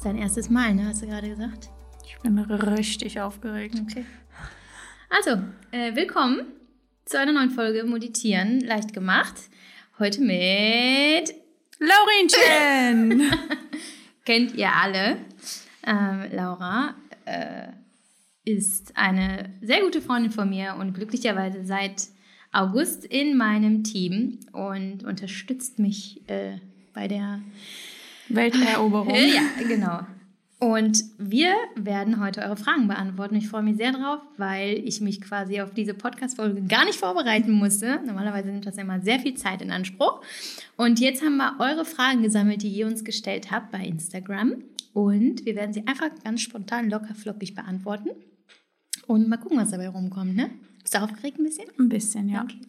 ist dein erstes Mal, ne? Hast du gerade gesagt? Ich bin richtig aufgeregt. Okay. Also, äh, willkommen zu einer neuen Folge Meditieren leicht gemacht. Heute mit Laurinchen! kennt ihr alle. Ähm, Laura äh, ist eine sehr gute Freundin von mir und glücklicherweise seit August in meinem Team und unterstützt mich äh, bei der Welteroberung. Äh, ja, genau. Und wir werden heute eure Fragen beantworten. Ich freue mich sehr drauf, weil ich mich quasi auf diese Podcast-Folge gar nicht vorbereiten musste. Normalerweise nimmt das ja immer sehr viel Zeit in Anspruch. Und jetzt haben wir eure Fragen gesammelt, die ihr uns gestellt habt bei Instagram. Und wir werden sie einfach ganz spontan, locker, flockig beantworten. Und mal gucken, was dabei rumkommt, ne? Bist du aufgeregt ein bisschen? Ein bisschen, ja. Okay.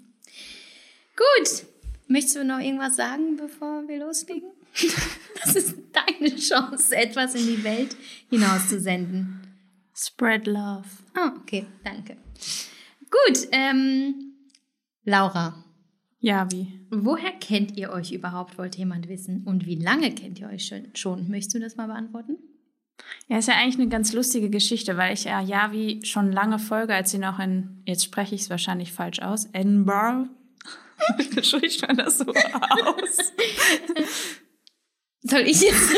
Gut. Möchtest du noch irgendwas sagen, bevor wir loslegen? Das ist deine Chance, etwas in die Welt hinauszusenden. Spread love. Oh, okay, danke. Gut, ähm, Laura, Ja, wie? woher kennt ihr euch überhaupt, wollte jemand wissen? Und wie lange kennt ihr euch schon? schon? Möchtest du das mal beantworten? Ja, ist ja eigentlich eine ganz lustige Geschichte, weil ich ja Javi schon lange folge, als sie noch in, jetzt spreche ich es wahrscheinlich falsch aus, Edinburgh. Spricht man das so aus? Soll ich jetzt?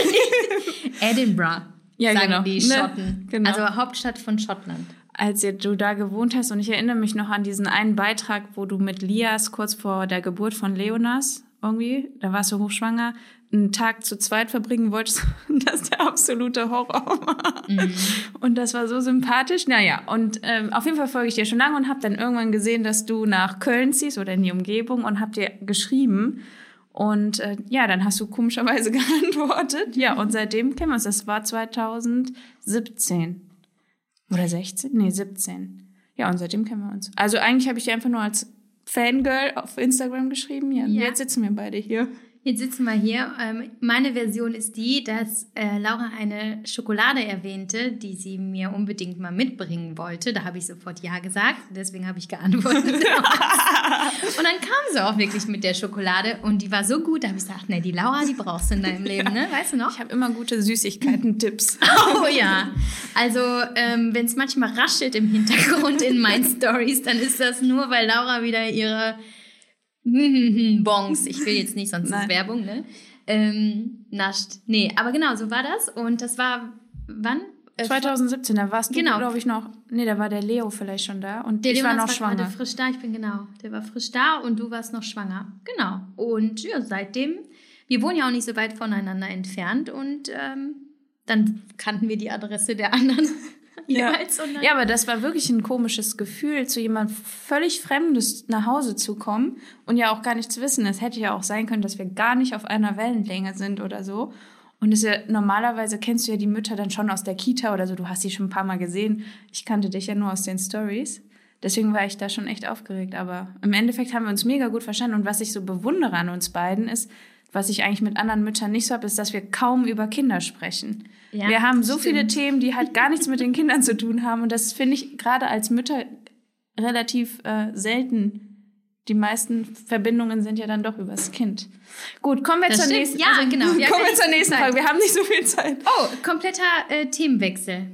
Edinburgh, Ja, sagen genau. die Ne? Schotten. Genau. Also Hauptstadt von Schottland. als du da gewohnt hast. Und ich erinnere mich noch an diesen einen Beitrag, wo du mit Lias kurz vor der Geburt von Leonas irgendwie, da warst du hochschwanger, einen Tag zu zweit verbringen wolltest. Das der absolute Horror war. Und das war so sympathisch. Naja, und ähm, auf jeden Fall folge ich dir schon lange und habe dann irgendwann gesehen, dass du nach Köln ziehst oder in die Umgebung und hab dir geschrieben. Und äh, ja, dann hast du komischerweise geantwortet. Ja, und seitdem kennen wir uns. Das war 2017. Oder 16? Nee, 17. Ja, und seitdem kennen wir uns. Also eigentlich habe ich dir einfach nur als Fangirl auf Instagram geschrieben. Ja, Ja. jetzt sitzen wir beide hier. Jetzt sitzen wir hier. Ähm, meine Version ist die, dass äh, Laura eine Schokolade erwähnte, die sie mir unbedingt mal mitbringen wollte. Da habe ich sofort Ja gesagt. Deswegen habe ich geantwortet. und dann kam sie auch wirklich mit der Schokolade und die war so gut, da habe ich gesagt, ne, die Laura, die brauchst du in deinem Leben, ne? Weißt du noch? Ich habe immer gute Süßigkeiten-Tipps. Oh ja. Also, ähm, wenn es manchmal raschelt im Hintergrund in meinen Stories, dann ist das nur, weil Laura wieder ihre Bongs, ich will jetzt nicht, sonst ist Nein. Werbung, ne? Ähm, nascht. Nee, aber genau, so war das. Und das war wann? Äh, 2017, da warst du, Genau. glaube ich, noch. Nee, da war der Leo vielleicht schon da. Und Der ich war Leonas noch schwanger. gerade frisch da, ich bin genau. Der war frisch da und du warst noch schwanger. Genau. Und ja, seitdem, wir wohnen ja auch nicht so weit voneinander entfernt und ähm, dann kannten wir die Adresse der anderen Ja. Ja, aber das war wirklich ein komisches Gefühl, zu jemand völlig Fremdes nach Hause zu kommen und ja auch gar nichts wissen. Es hätte ja auch sein können, dass wir gar nicht auf einer Wellenlänge sind oder so. Und es ist ja, normalerweise kennst du ja die Mütter dann schon aus der Kita oder so. Du hast sie schon ein paar Mal gesehen. Ich kannte dich ja nur aus den Stories. Deswegen war ich da schon echt aufgeregt. Aber im Endeffekt haben wir uns mega gut verstanden. Und was ich so bewundere an uns beiden ist, was ich eigentlich mit anderen Müttern nicht so habe, ist, dass wir kaum über Kinder sprechen. Ja, wir haben so stimmt. viele Themen, die halt gar nichts mit den Kindern zu tun haben. Und das finde ich gerade als Mütter relativ äh, selten. Die meisten Verbindungen sind ja dann doch übers Kind. Gut, kommen wir Das zur stimmt. nächsten Ja, genau. Wir haben kommen wir nicht zur so viel nächsten Zeit. Frage. Wir haben nicht so viel Zeit. Oh, kompletter äh, Themenwechsel.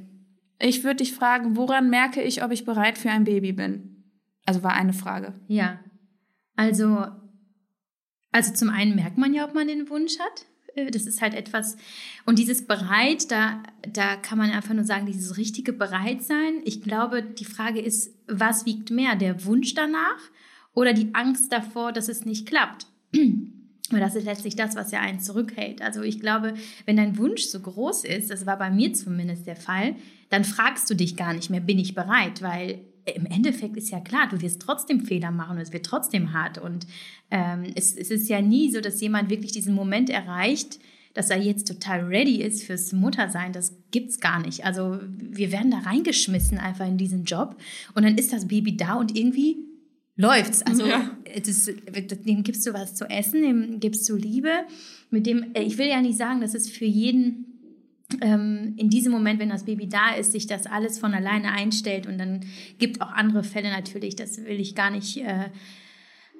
Ich würde dich fragen, woran merke ich, ob ich bereit für ein Baby bin? Also war eine Frage. Ja. Also, also zum einen merkt man ja, ob man den Wunsch hat. Das ist halt etwas. Und dieses bereit, da, da kann man einfach nur sagen, dieses richtige Bereitsein. Ich glaube, die Frage ist, was wiegt mehr? Der Wunsch danach oder die Angst davor, dass es nicht klappt? Weil das ist letztlich das, was ja einen zurückhält. Also ich glaube, wenn dein Wunsch so groß ist, das war bei mir zumindest der Fall, dann fragst du dich gar nicht mehr, bin ich bereit? Weil im Endeffekt ist ja klar, du wirst trotzdem Fehler machen und es wird trotzdem hart. Und ähm, es, es ist ja nie so, dass jemand wirklich diesen Moment erreicht, dass er jetzt total ready ist fürs Muttersein. Das gibt's gar nicht. Also wir werden da reingeschmissen einfach in diesen Job und dann ist das Baby da und irgendwie läuft's. Also Ja. das, dem gibst du was zu essen, dem gibst du Liebe. Mit dem, äh, ich will ja nicht sagen, dass es für jeden in diesem Moment, wenn das Baby da ist, sich das alles von alleine einstellt und dann gibt auch andere Fälle natürlich, das will ich gar nicht äh,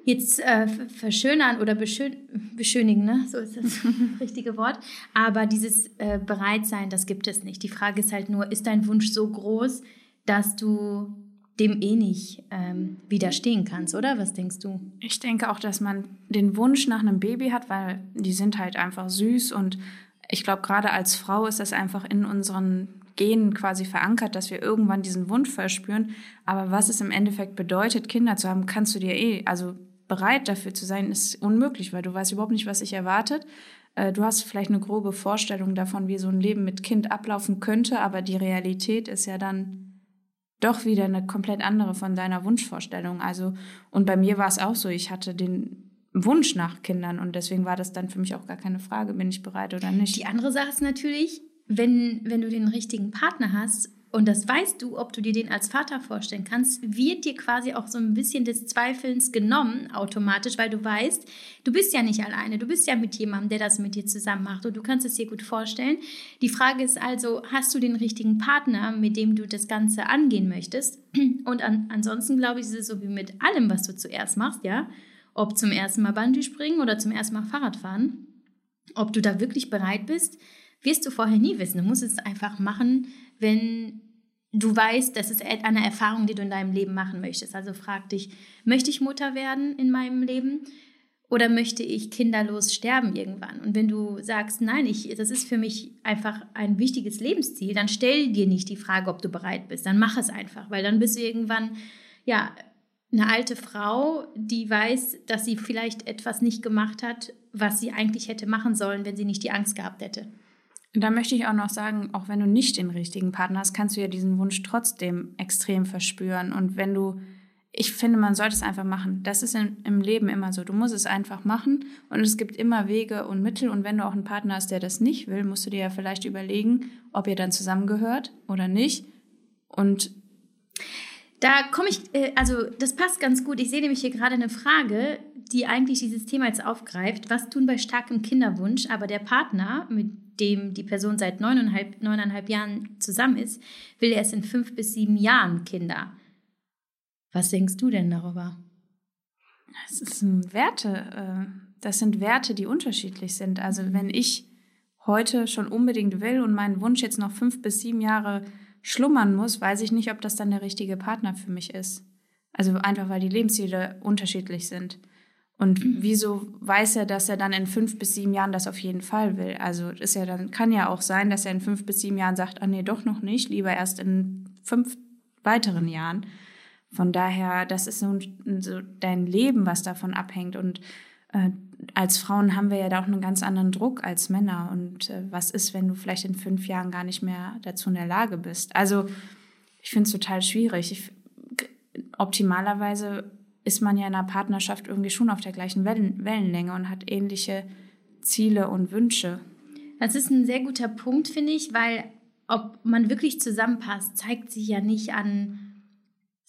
jetzt äh, verschönern oder beschön beschönigen, ne? so ist das richtige Wort. Aber dieses äh, Bereitsein, das gibt es nicht. Die Frage ist halt nur, ist dein Wunsch so groß, dass du dem eh nicht ähm, widerstehen kannst, oder? Was denkst du? Ich denke auch, dass man den Wunsch nach einem Baby hat, weil die sind halt einfach süß und ich glaube, gerade als Frau ist das einfach in unseren Genen quasi verankert, dass wir irgendwann diesen Wunsch verspüren. Aber was es im Endeffekt bedeutet, Kinder zu haben, kannst du dir eh, also bereit dafür zu sein, ist unmöglich, weil du weißt überhaupt nicht, was sich erwartet. Äh, du hast vielleicht eine grobe Vorstellung davon, wie so ein Leben mit Kind ablaufen könnte, aber die Realität ist ja dann doch wieder eine komplett andere von deiner Wunschvorstellung. Also, und bei mir war es auch so, ich hatte den Wunsch nach Kindern und deswegen war das dann für mich auch gar keine Frage, bin ich bereit oder nicht. Die andere Sache ist natürlich, wenn, wenn du den richtigen Partner hast und das weißt du, ob du dir den als Vater vorstellen kannst, wird dir quasi auch so ein bisschen des Zweifelns genommen automatisch, weil du weißt, du bist ja nicht alleine, du bist ja mit jemandem, der das mit dir zusammen macht und du kannst es dir gut vorstellen. Die Frage ist also, hast du den richtigen Partner, mit dem du das Ganze angehen möchtest? Und an, ansonsten glaube ich, ist es so wie mit allem, was du zuerst machst, ja, ob zum ersten Mal Bungee springen oder zum ersten Mal Fahrrad fahren, ob du da wirklich bereit bist, wirst du vorher nie wissen. Du musst es einfach machen, wenn du weißt, das ist eine Erfahrung, die du in deinem Leben machen möchtest. Also frag dich, möchte ich Mutter werden in meinem Leben? Oder möchte ich kinderlos sterben irgendwann? Und wenn du sagst, nein, ich, das ist für mich einfach ein wichtiges Lebensziel, dann stell dir nicht die Frage, ob du bereit bist. Dann mach es einfach, weil dann bist du irgendwann, ja, eine alte Frau, die weiß, dass sie vielleicht etwas nicht gemacht hat, was sie eigentlich hätte machen sollen, wenn sie nicht die Angst gehabt hätte. Da möchte ich auch noch sagen, auch wenn du nicht den richtigen Partner hast, kannst du ja diesen Wunsch trotzdem extrem verspüren. Und wenn du, ich finde, man sollte es einfach machen. Das ist in, im Leben immer so. Du musst es einfach machen und es gibt immer Wege und Mittel. Und wenn du auch einen Partner hast, der das nicht will, musst du dir ja vielleicht überlegen, ob ihr dann zusammengehört oder nicht. Und da komme ich, äh, also das passt ganz gut. Ich sehe nämlich hier gerade eine Frage, die eigentlich dieses Thema jetzt aufgreift. Was tun bei starkem Kinderwunsch, aber der Partner, mit dem die Person seit neuneinhalb, neuneinhalb Jahren zusammen ist, will erst in fünf bis sieben Jahren Kinder. Was denkst du denn darüber? Das sind Werte, äh, das sind Werte, die unterschiedlich sind. Also wenn ich heute schon unbedingt will und meinen Wunsch jetzt noch fünf bis sieben Jahre schlummern muss, weiß ich nicht, ob das dann der richtige Partner für mich ist. Also einfach, weil die Lebensziele unterschiedlich sind. Und mhm. wieso weiß er, dass er dann in fünf bis sieben Jahren das auf jeden Fall will? Also ist ja dann, kann ja auch sein, dass er in fünf bis sieben Jahren sagt, ah nee, doch noch nicht, lieber erst in fünf weiteren Jahren. Von daher, das ist so, so dein Leben, was davon abhängt. Und äh, als Frauen haben wir ja da auch einen ganz anderen Druck als Männer. Und äh, was ist, wenn du vielleicht in fünf Jahren gar nicht mehr dazu in der Lage bist? Also ich finde es total schwierig. Ich, optimalerweise ist man ja in einer Partnerschaft irgendwie schon auf der gleichen Wellen, Wellenlänge und hat ähnliche Ziele und Wünsche. Das ist ein sehr guter Punkt, finde ich, weil ob man wirklich zusammenpasst, zeigt sich ja nicht an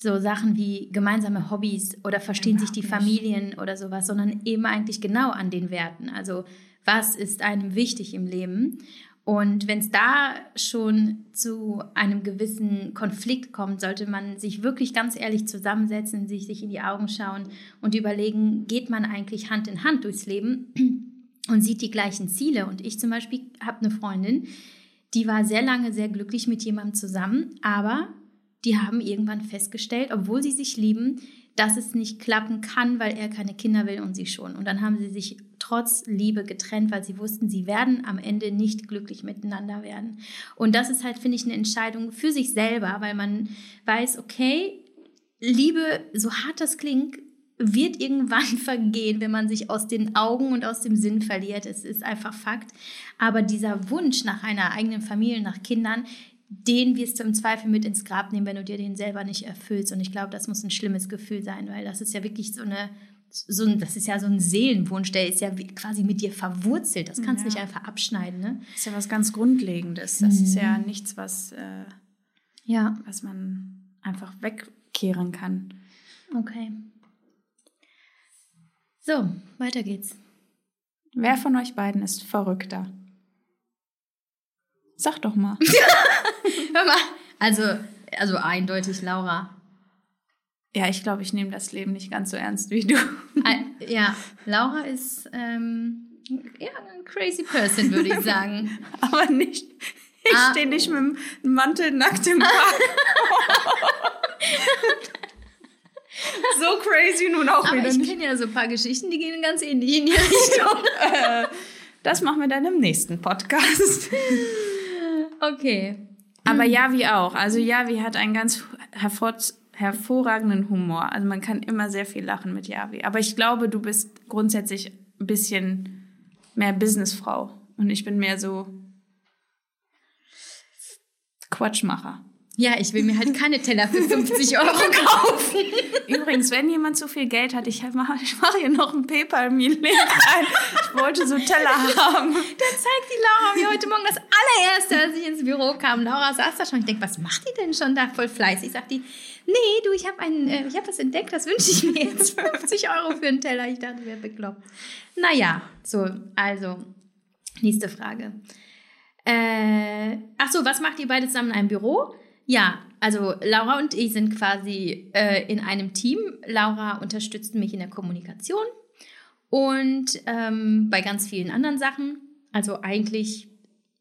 so Sachen wie gemeinsame Hobbys oder verstehen Überhaupt sich die Familien oder sowas, sondern eben eigentlich genau an den Werten. Also was ist einem wichtig im Leben? Und wenn es da schon zu einem gewissen Konflikt kommt, sollte man sich wirklich ganz ehrlich zusammensetzen, sich, sich in die Augen schauen und überlegen, geht man eigentlich Hand in Hand durchs Leben und sieht die gleichen Ziele. Und ich zum Beispiel habe eine Freundin, die war sehr lange sehr glücklich mit jemandem zusammen, aber die haben irgendwann festgestellt, obwohl sie sich lieben, dass es nicht klappen kann, weil er keine Kinder will und sie schon. Und dann haben sie sich trotz Liebe getrennt, weil sie wussten, sie werden am Ende nicht glücklich miteinander werden. Und das ist halt, finde ich, eine Entscheidung für sich selber, weil man weiß, okay, Liebe, so hart das klingt, wird irgendwann vergehen, wenn man sich aus den Augen und aus dem Sinn verliert. Es ist einfach Fakt. Aber dieser Wunsch nach einer eigenen Familie, nach Kindern, den wirst du im Zweifel mit ins Grab nehmen, wenn du dir den selber nicht erfüllst. Und ich glaube, das muss ein schlimmes Gefühl sein, weil das ist ja wirklich so eine, so ein, das ist ja so ein Seelenwunsch, der ist ja quasi mit dir verwurzelt. Das kannst du ja. nicht einfach abschneiden. Ne? Das ist ja was ganz Grundlegendes. Das mhm. ist ja mhm. nichts, was, äh, ja. was man einfach wegkehren kann. Okay. So, weiter geht's. Wer von euch beiden ist verrückter? Sag doch mal. Hör mal. Also, also eindeutig Laura. Ja, ich glaube, ich nehme das Leben nicht ganz so ernst wie du. Ja, Laura ist ähm, ja, ein crazy person, würde ich sagen. Aber nicht, ich Ah. stehe nicht mit dem Mantel nackt im Park. so crazy nun auch Aber wieder ich nicht. kenne ja so ein paar Geschichten, die gehen ganz ähnlich in die Richtung. Äh, das machen wir dann im nächsten Podcast. Okay. Aber Yavi auch. Also Yavi hat einen ganz hervor hervorragenden Humor. Also man kann immer sehr viel lachen mit Yavi. Aber ich glaube, du bist grundsätzlich ein bisschen mehr Businessfrau. Und ich bin mehr so Quatschmacher. Ja, ich will mir halt keine Teller für 50 Euro kaufen. Übrigens, wenn jemand zu viel Geld hat, ich mache ich mach hier noch einen PayPal-Link rein. Ich wollte so Teller haben. Da zeigt die Laura mir heute Morgen das allererste, als ich ins Büro kam. Laura saß da schon. Ich denke, was macht die denn schon da voll fleißig? Sagt die, nee, du, ich habe äh, ich hab was entdeckt, das wünsche ich mir jetzt 50 Euro für einen Teller. Ich dachte, wer bekloppt. Naja, so, also, nächste Frage. Äh, ach so, was macht ihr beide zusammen in einem Büro? Ja, also Laura und ich sind quasi äh, in einem Team. Laura unterstützt mich in der Kommunikation und ähm, bei ganz vielen anderen Sachen. Also eigentlich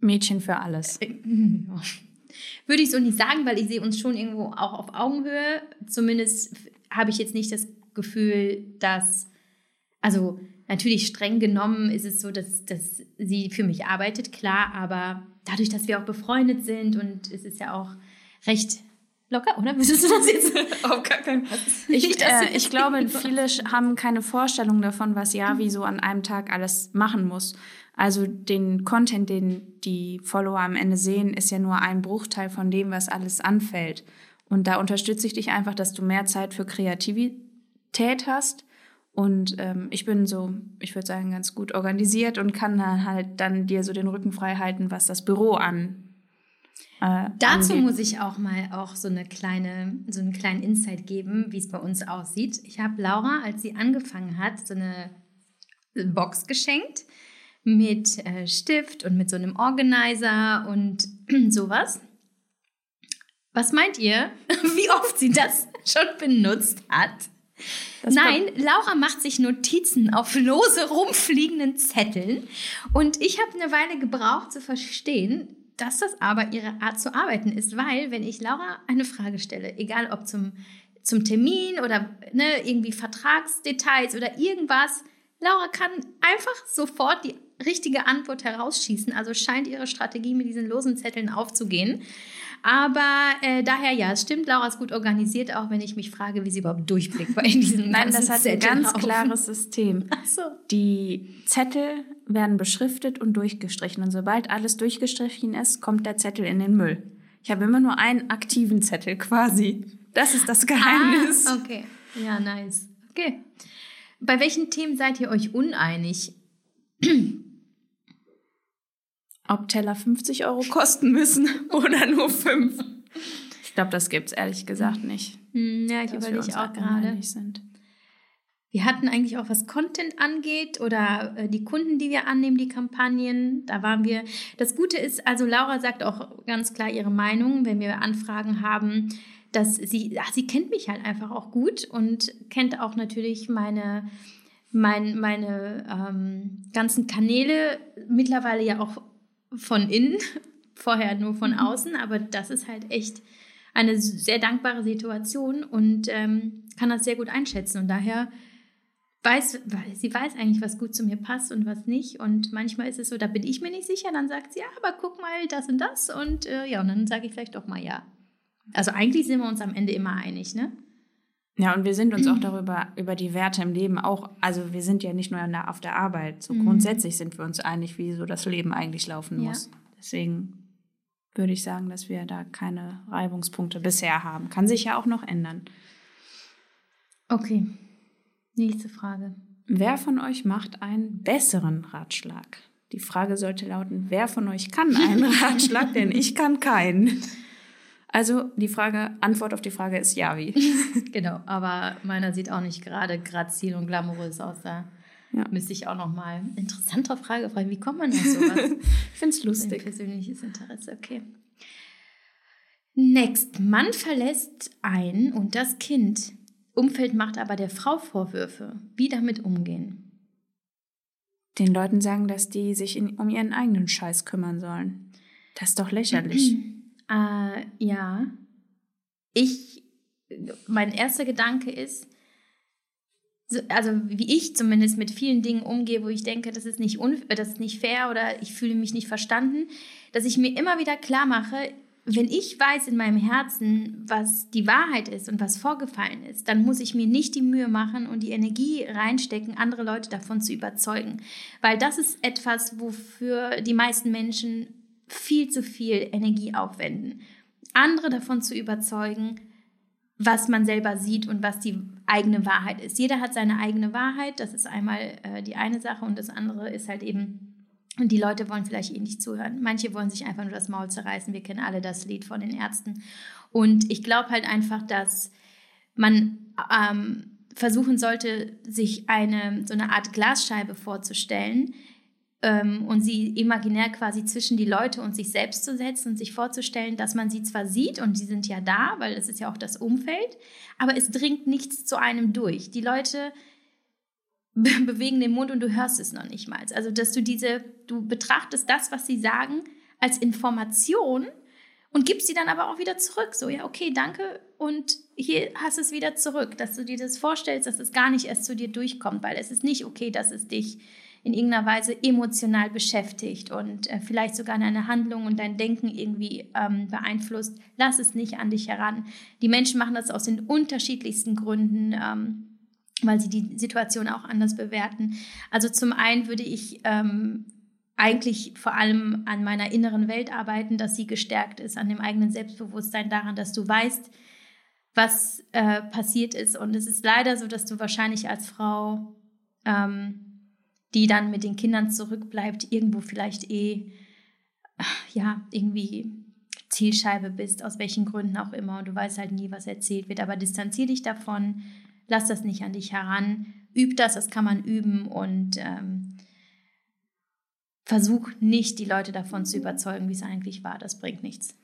Mädchen für alles. äh, ja. würde ich so nicht sagen, weil ich sehe uns schon irgendwo auch auf Augenhöhe. Zumindest habe ich jetzt nicht das Gefühl, dass, also natürlich streng genommen ist es so, dass, dass sie für mich arbeitet, klar, aber dadurch, dass wir auch befreundet sind und es ist ja auch recht locker, oder? Würdest du das jetzt? Auf gar keinen Fall. Ich, äh, ich glaube, viele haben keine Vorstellung davon, was Yavi so an einem Tag alles machen muss. Also den Content, den die Follower am Ende sehen, ist ja nur ein Bruchteil von dem, was alles anfällt. Und da unterstütze ich dich einfach, dass du mehr Zeit für Kreativität hast. Und ähm, ich bin so, ich würde sagen, ganz gut organisiert und kann dann halt dann dir so den Rücken frei halten, was das Büro an. Äh, Dazu angeht. muss ich auch mal auch so eine kleine, so einen kleinen Insight geben, wie es bei uns aussieht. Ich habe Laura, als sie angefangen hat, so eine Box geschenkt mit äh, Stift und mit so einem Organizer und sowas. Was meint ihr, wie oft sie das schon benutzt hat? Das Nein, Laura macht sich Notizen auf lose rumfliegenden Zetteln. Und ich habe eine Weile gebraucht zu verstehen, dass das aber ihre Art zu arbeiten ist, weil wenn ich Laura eine Frage stelle, egal ob zum, zum Termin oder ne, irgendwie Vertragsdetails oder irgendwas, Laura kann einfach sofort die richtige Antwort herausschießen. Also scheint ihre Strategie mit diesen losen Zetteln aufzugehen. Aber äh, daher ja, es stimmt, Laura ist gut organisiert, auch wenn ich mich frage, wie sie überhaupt durchblickt bei diesen Nein, das hat ein ganz klares System. Ach so. Die Zettel werden beschriftet und durchgestrichen. Und sobald alles durchgestrichen ist, kommt der Zettel in den Müll. Ich habe immer nur einen aktiven Zettel quasi. Das ist das Geheimnis. Ah, okay. Ja, nice. Okay. Bei welchen Themen seid ihr euch uneinig? Ob Teller 50 Euro kosten müssen oder nur 5. Ich glaube, das gibt es ehrlich gesagt nicht. Hm, ja, ich überlege auch gerade. Wir hatten eigentlich auch, was Content angeht oder äh, die Kunden, die wir annehmen, die Kampagnen, da waren wir. Das Gute ist, also Laura sagt auch ganz klar ihre Meinung, wenn wir Anfragen haben, dass sie, ach, sie kennt mich halt einfach auch gut und kennt auch natürlich meine, mein, meine ähm, ganzen Kanäle, mittlerweile ja auch von innen, vorher nur von außen, aber das ist halt echt eine sehr dankbare Situation und ähm, kann das sehr gut einschätzen und daher weiß, sie weiß eigentlich, was gut zu mir passt und was nicht. Und manchmal ist es so, da bin ich mir nicht sicher. Dann sagt sie, ja, aber guck mal, das und das. Und äh, ja, und dann sage ich vielleicht doch mal ja. Also eigentlich sind wir uns am Ende immer einig, ne? Ja, und wir sind uns auch darüber, über die Werte im Leben auch, also wir sind ja nicht nur auf der Arbeit, so grundsätzlich sind wir uns einig, wie so das Leben eigentlich laufen Ja. muss. Deswegen würde ich sagen, dass wir da keine Reibungspunkte bisher haben. Kann sich ja auch noch ändern. Okay. Nächste Frage. Wer von euch macht einen besseren Ratschlag? Die Frage sollte lauten, wer von euch kann einen Ratschlag, denn ich kann keinen. Also die Frage, Antwort auf die Frage ist Javi. Genau, aber meiner sieht auch nicht gerade grazil und glamourös aus. Da Ja. müsste ich auch noch mal interessanter Frage fragen. Wie kommt man auf sowas? Ich finde es Ein lustig. persönliches Interesse, okay. Next. Mann verlässt einen und das Kind. Umfeld macht aber der Frau Vorwürfe. Wie damit umgehen? Den Leuten sagen, dass die sich in, um ihren eigenen Scheiß kümmern sollen. Das ist doch lächerlich. äh, ja. Ich, mein erster Gedanke ist, also wie ich zumindest mit vielen Dingen umgehe, wo ich denke, das ist nicht, das ist nicht fair oder ich fühle mich nicht verstanden, dass ich mir immer wieder klar mache, wenn ich weiß in meinem Herzen, was die Wahrheit ist und was vorgefallen ist, dann muss ich mir nicht die Mühe machen und die Energie reinstecken, andere Leute davon zu überzeugen. Weil das ist etwas, wofür die meisten Menschen viel zu viel Energie aufwenden. Andere davon zu überzeugen, was man selber sieht und was die eigene Wahrheit ist. Jeder hat seine eigene Wahrheit, das ist einmal äh, die eine Sache und das andere ist halt eben und die Leute wollen vielleicht eh nicht zuhören. Manche wollen sich einfach nur das Maul zerreißen. Wir kennen alle das Lied von den Ärzten. Und ich glaube halt einfach, dass man ähm, versuchen sollte, sich eine so eine Art Glasscheibe vorzustellen ähm, und sie imaginär quasi zwischen die Leute und sich selbst zu setzen und sich vorzustellen, dass man sie zwar sieht und sie sind ja da, weil es ist ja auch das Umfeld, aber es dringt nichts zu einem durch. Die Leute bewegen den Mund und du hörst es noch nicht mal. Also, dass du diese, du betrachtest das, was sie sagen, als Information und gibst sie dann aber auch wieder zurück. So, ja, okay, danke und hier hast du es wieder zurück. Dass du dir das vorstellst, dass es gar nicht erst zu dir durchkommt, weil es ist nicht okay, dass es dich in irgendeiner Weise emotional beschäftigt und äh, vielleicht sogar deine Handlung und dein Denken irgendwie ähm, beeinflusst. Lass es nicht an dich heran. Die Menschen machen das aus den unterschiedlichsten Gründen. Ähm, weil sie die Situation auch anders bewerten. Also zum einen würde ich ähm, eigentlich vor allem an meiner inneren Welt arbeiten, dass sie gestärkt ist, an dem eigenen Selbstbewusstsein, daran, dass du weißt, was äh, passiert ist. Und es ist leider so, dass du wahrscheinlich als Frau, ähm, die dann mit den Kindern zurückbleibt, irgendwo vielleicht eh, ja, irgendwie Zielscheibe bist, aus welchen Gründen auch immer. Und du weißt halt nie, was erzählt wird. Aber distanzier dich davon, lass das nicht an dich heran, üb das, das kann man üben und ähm, versuch nicht, die Leute davon zu überzeugen, wie es eigentlich war. Das bringt nichts.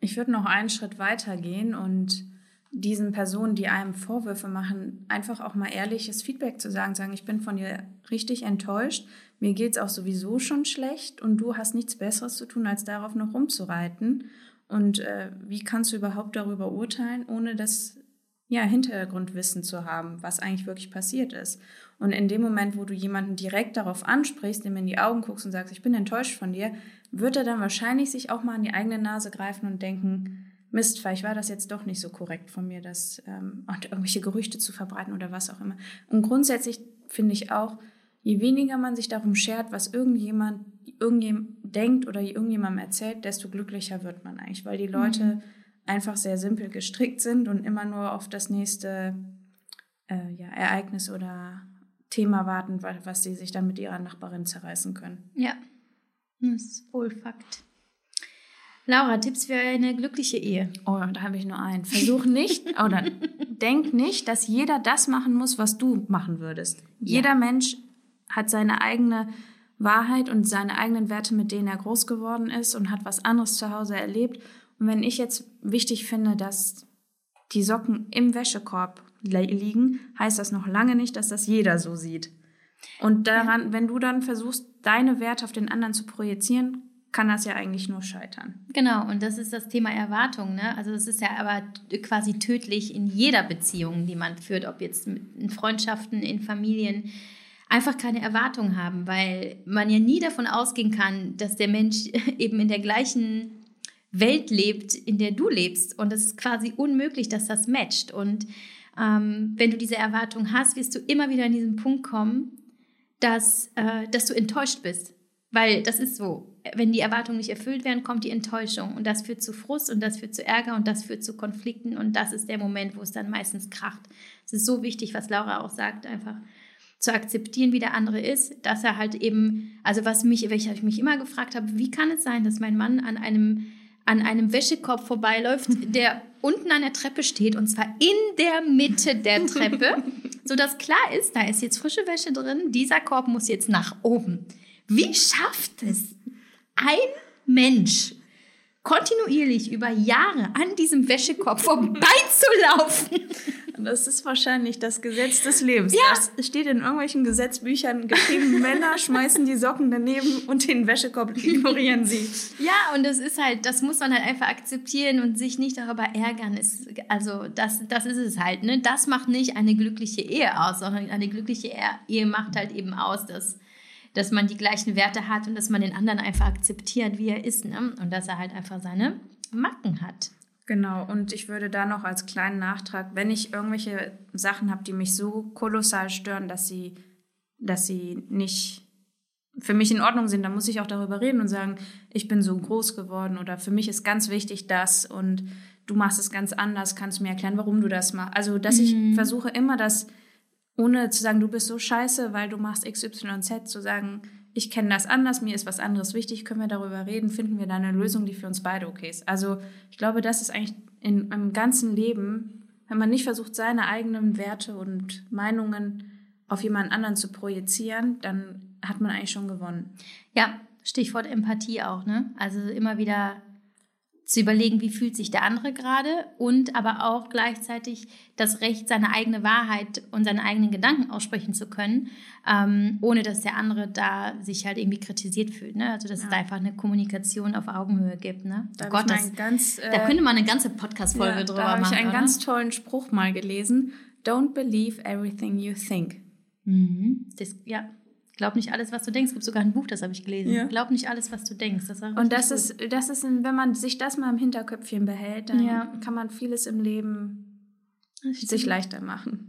Ich würde noch einen Schritt weiter gehen und diesen Personen, die einem Vorwürfe machen, einfach auch mal ehrliches Feedback zu sagen, sagen, ich bin von dir richtig enttäuscht, mir geht es auch sowieso schon schlecht und du hast nichts Besseres zu tun, als darauf noch rumzureiten. Und äh, wie kannst du überhaupt darüber urteilen, ohne dass ja, Hintergrundwissen zu haben, was eigentlich wirklich passiert ist. Und in dem Moment, wo du jemanden direkt darauf ansprichst, dem in die Augen guckst und sagst, ich bin enttäuscht von dir, wird er dann wahrscheinlich sich auch mal an die eigene Nase greifen und denken, Mist, vielleicht war das jetzt doch nicht so korrekt von mir, das ähm, irgendwelche Gerüchte zu verbreiten oder was auch immer. Und grundsätzlich finde ich auch, je weniger man sich darum schert, was irgendjemand, irgendjemand denkt oder irgendjemandem erzählt, desto glücklicher wird man eigentlich, weil die Leute mhm einfach sehr simpel gestrickt sind und immer nur auf das nächste äh, ja, Ereignis oder Thema warten, was sie sich dann mit ihrer Nachbarin zerreißen können. Ja, das ist wohl Fakt. Laura, Tipps für eine glückliche Ehe? Oh, da habe ich nur einen. Versuch nicht oder denk nicht, dass jeder das machen muss, was du machen würdest. Ja. Jeder Mensch hat seine eigene Wahrheit und seine eigenen Werte, mit denen er groß geworden ist und hat was anderes zu Hause erlebt. Und wenn ich jetzt wichtig finde, dass die Socken im Wäschekorb liegen, heißt das noch lange nicht, dass das jeder so sieht. Und daran, ja. wenn du dann versuchst, deine Werte auf den anderen zu projizieren, kann das ja eigentlich nur scheitern. Genau, und das ist das Thema Erwartung. Ne? Also das ist ja aber quasi tödlich in jeder Beziehung, die man führt, ob jetzt in Freundschaften, in Familien, einfach keine Erwartung haben, weil man ja nie davon ausgehen kann, dass der Mensch eben in der gleichen Welt lebt, in der du lebst. Und es ist quasi unmöglich, dass das matcht. Und ähm, wenn du diese Erwartung hast, wirst du immer wieder an diesen Punkt kommen, dass, äh, dass du enttäuscht bist. Weil das ist so. Wenn die Erwartungen nicht erfüllt werden, kommt die Enttäuschung. Und das führt zu Frust und das führt zu Ärger und das führt zu Konflikten. Und das ist der Moment, wo es dann meistens kracht. Es ist so wichtig, was Laura auch sagt, einfach zu akzeptieren, wie der andere ist, dass er halt eben, also was mich, welche ich mich immer gefragt habe, wie kann es sein, dass mein Mann an einem an einem Wäschekorb vorbeiläuft, der unten an der Treppe steht und zwar in der Mitte der Treppe, sodass klar ist, da ist jetzt frische Wäsche drin, dieser Korb muss jetzt nach oben. Wie schafft es ein Mensch, kontinuierlich über Jahre an diesem Wäschekorb vorbeizulaufen. Das ist wahrscheinlich das Gesetz des Lebens. Ja. Das steht in irgendwelchen Gesetzbüchern geschrieben. Männer schmeißen die Socken daneben und den Wäschekorb ignorieren sie. Ja, und das ist halt, das muss man halt einfach akzeptieren und sich nicht darüber ärgern. Ist, also das, das ist es halt. Ne? Das macht nicht eine glückliche Ehe aus, sondern eine glückliche Ehe macht halt eben aus, dass, dass man die gleichen Werte hat und dass man den anderen einfach akzeptiert, wie er ist. Ne? Und dass er halt einfach seine Macken hat. Genau, und ich würde da noch als kleinen Nachtrag, wenn ich irgendwelche Sachen habe, die mich so kolossal stören, dass sie, dass sie nicht für mich in Ordnung sind, dann muss ich auch darüber reden und sagen, ich bin so groß geworden oder für mich ist ganz wichtig das und du machst es ganz anders, kannst du mir erklären, warum du das machst. Also, dass ich versuche immer das, ohne zu sagen, du bist so scheiße, weil du machst XYZ, zu sagen, ich kenne das anders, mir ist was anderes wichtig, können wir darüber reden, finden wir da eine Lösung, die für uns beide okay ist. Also ich glaube, das ist eigentlich in, im ganzen Leben, wenn man nicht versucht, seine eigenen Werte und Meinungen auf jemand anderen zu projizieren, dann hat man eigentlich schon gewonnen. Ja, Stichwort Empathie auch, ne? Also immer wieder zu überlegen, wie fühlt sich der andere gerade und aber auch gleichzeitig das Recht, seine eigene Wahrheit und seine eigenen Gedanken aussprechen zu können, ähm, ohne dass der andere da sich halt irgendwie kritisiert fühlt. Ne? Also dass Ja. es da einfach eine Kommunikation auf Augenhöhe gibt. Ne? Da, Oh Gott, das, ganz, äh, da könnte man eine ganze Podcast-Folge ja, drüber da habe machen. ich einen oder? ganz tollen Spruch mal gelesen. Don't believe everything you think. Mhm. Das, ja, glaub nicht alles, was du denkst. Es gibt sogar ein Buch, das habe ich gelesen. Ja. Glaub nicht alles, was du denkst. Das Und das gut. ist, das ist, ein- wenn man sich das mal im Hinterköpfchen behält, dann Ja. kann man vieles im Leben sich leichter machen.